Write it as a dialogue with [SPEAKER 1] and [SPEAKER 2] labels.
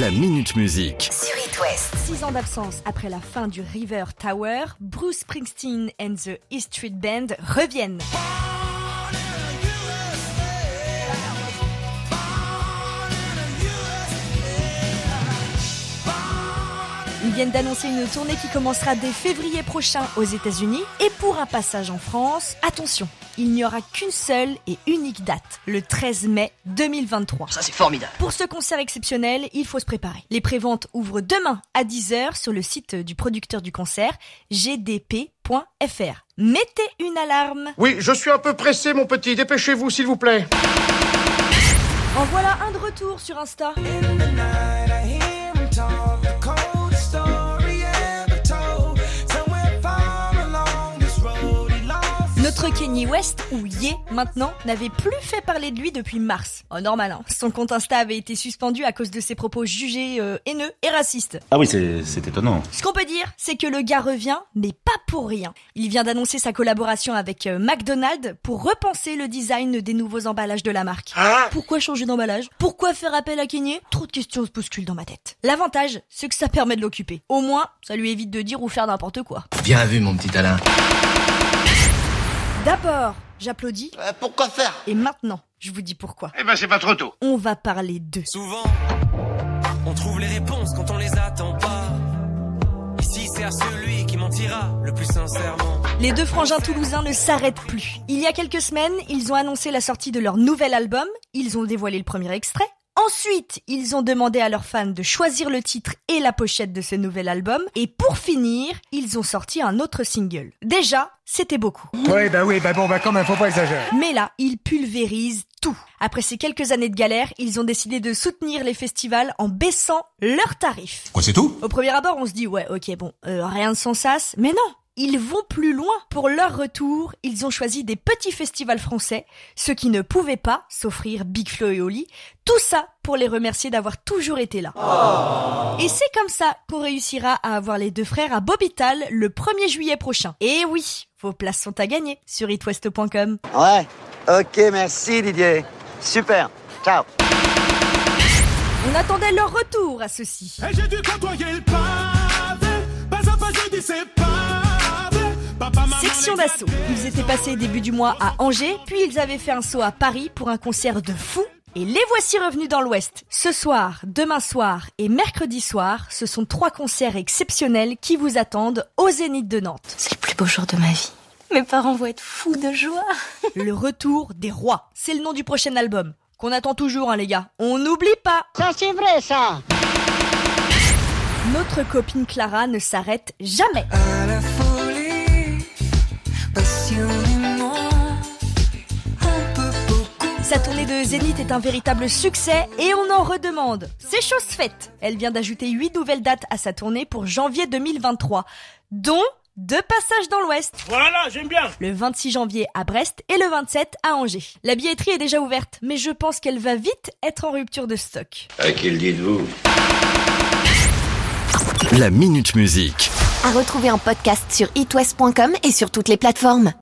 [SPEAKER 1] La Minute Musique.
[SPEAKER 2] Sur It West.
[SPEAKER 3] Six ans d'absence après la fin du River Tower, Bruce Springsteen and the E Street Band reviennent. Viennent d'annoncer une tournée qui commencera dès février prochain aux États-Unis et pour un passage en France, attention, il n'y aura qu'une seule et unique date, le 13 mai 2023.
[SPEAKER 4] Ça, c'est formidable.
[SPEAKER 3] Pour ce concert exceptionnel, il faut se préparer. Les préventes ouvrent demain à 10h sur le site du producteur du concert, gdp.fr. Mettez une alarme.
[SPEAKER 5] Oui, je suis un peu pressé, mon petit. Dépêchez-vous, s'il vous plaît.
[SPEAKER 3] En voilà un de retour sur Insta. Notre Kenny West, ou Ye maintenant, n'avait plus fait parler de lui depuis mars. Oh normal, hein. son compte Insta avait été suspendu à cause de ses propos jugés euh, haineux et racistes.
[SPEAKER 6] Ah oui, c'est étonnant.
[SPEAKER 3] Ce qu'on peut dire, c'est que le gars revient, mais pas pour rien. Il vient d'annoncer sa collaboration avec euh, McDonald's pour repenser le design des nouveaux emballages de la marque. Pourquoi changer d'emballage? Pourquoi faire appel à Kenny Trop de questions se bousculent dans ma tête. L'avantage, c'est que ça permet de l'occuper. Au moins, ça lui évite de dire ou faire n'importe quoi.
[SPEAKER 4] Bien vu, mon petit Alain.
[SPEAKER 3] D'abord, j'applaudis,
[SPEAKER 4] Euh, pourquoi faire?
[SPEAKER 3] Et maintenant, je vous dis pourquoi.
[SPEAKER 5] Eh ben, c'est pas trop tôt.
[SPEAKER 3] On va parler d'eux.
[SPEAKER 7] Souvent, on trouve les réponses quand on les attend pas. Ici, c'est à celui qui mentira le plus sincèrement.
[SPEAKER 3] Les deux frangins toulousains ne s'arrêtent plus. Il y a quelques semaines, ils ont annoncé la sortie de leur nouvel album, ils ont dévoilé le premier extrait. Ensuite, ils ont demandé à leurs fans de choisir le titre et la pochette de ce nouvel album. Et pour finir, ils ont sorti un autre single. Déjà, c'était beaucoup.
[SPEAKER 5] Oui, bah oui, bah bon, bah quand même, faut pas exagérer.
[SPEAKER 3] Mais là, ils pulvérisent tout. Après ces quelques années de galère, ils ont décidé de soutenir les festivals en baissant leurs tarifs.
[SPEAKER 6] Quoi, c'est tout?
[SPEAKER 3] Au premier abord, on se dit ouais, ok, bon, euh, rien de sans sas, mais non. Ils vont plus loin. Pour leur retour, ils ont choisi des petits festivals français, ceux qui ne pouvaient pas s'offrir Big Flo et Oli. Tout ça pour les remercier d'avoir toujours été là. Et c'est comme ça qu'on réussira à avoir les deux frères à Bobital le 1er juillet prochain. Et oui, vos places sont à gagner sur itwest.com.
[SPEAKER 8] Ouais. Ok, merci Didier. Super. Ciao.
[SPEAKER 3] On attendait leur retour à ceux-ci.
[SPEAKER 9] Et j'ai dû côtoyer le pavé, pas à pas je dis c'est pavé.
[SPEAKER 3] Section d'assaut. Ils étaient passés début du mois à Angers, puis ils avaient fait un saut à Paris pour un concert de fou. Et les voici revenus dans l'Ouest. Ce soir, demain soir et mercredi soir, ce sont trois concerts exceptionnels qui vous attendent au Zénith de Nantes.
[SPEAKER 2] C'est le plus beau jour de ma vie. Mes parents vont être fous de joie.
[SPEAKER 3] Le retour des rois. C'est le nom du prochain album. Qu'on attend toujours, hein, les gars. On n'oublie pas.
[SPEAKER 8] Ça, c'est vrai, ça.
[SPEAKER 3] Notre copine Clara ne s'arrête jamais.
[SPEAKER 7] À la folie,
[SPEAKER 3] Sa tournée de Zénith est un véritable succès et on en redemande. C'est chose faite. Elle vient d'ajouter 8 nouvelles dates à sa tournée pour janvier 2023, dont deux passages dans l'Ouest.
[SPEAKER 9] Voilà, j'aime bien.
[SPEAKER 3] Le 26 janvier à Brest et le 27 à Angers. La billetterie est déjà ouverte, mais je pense qu'elle va vite être en rupture de stock.
[SPEAKER 4] À qui le dites-vous?
[SPEAKER 1] La Minute Musique.
[SPEAKER 2] À retrouver en podcast sur itwest.com et sur toutes les plateformes.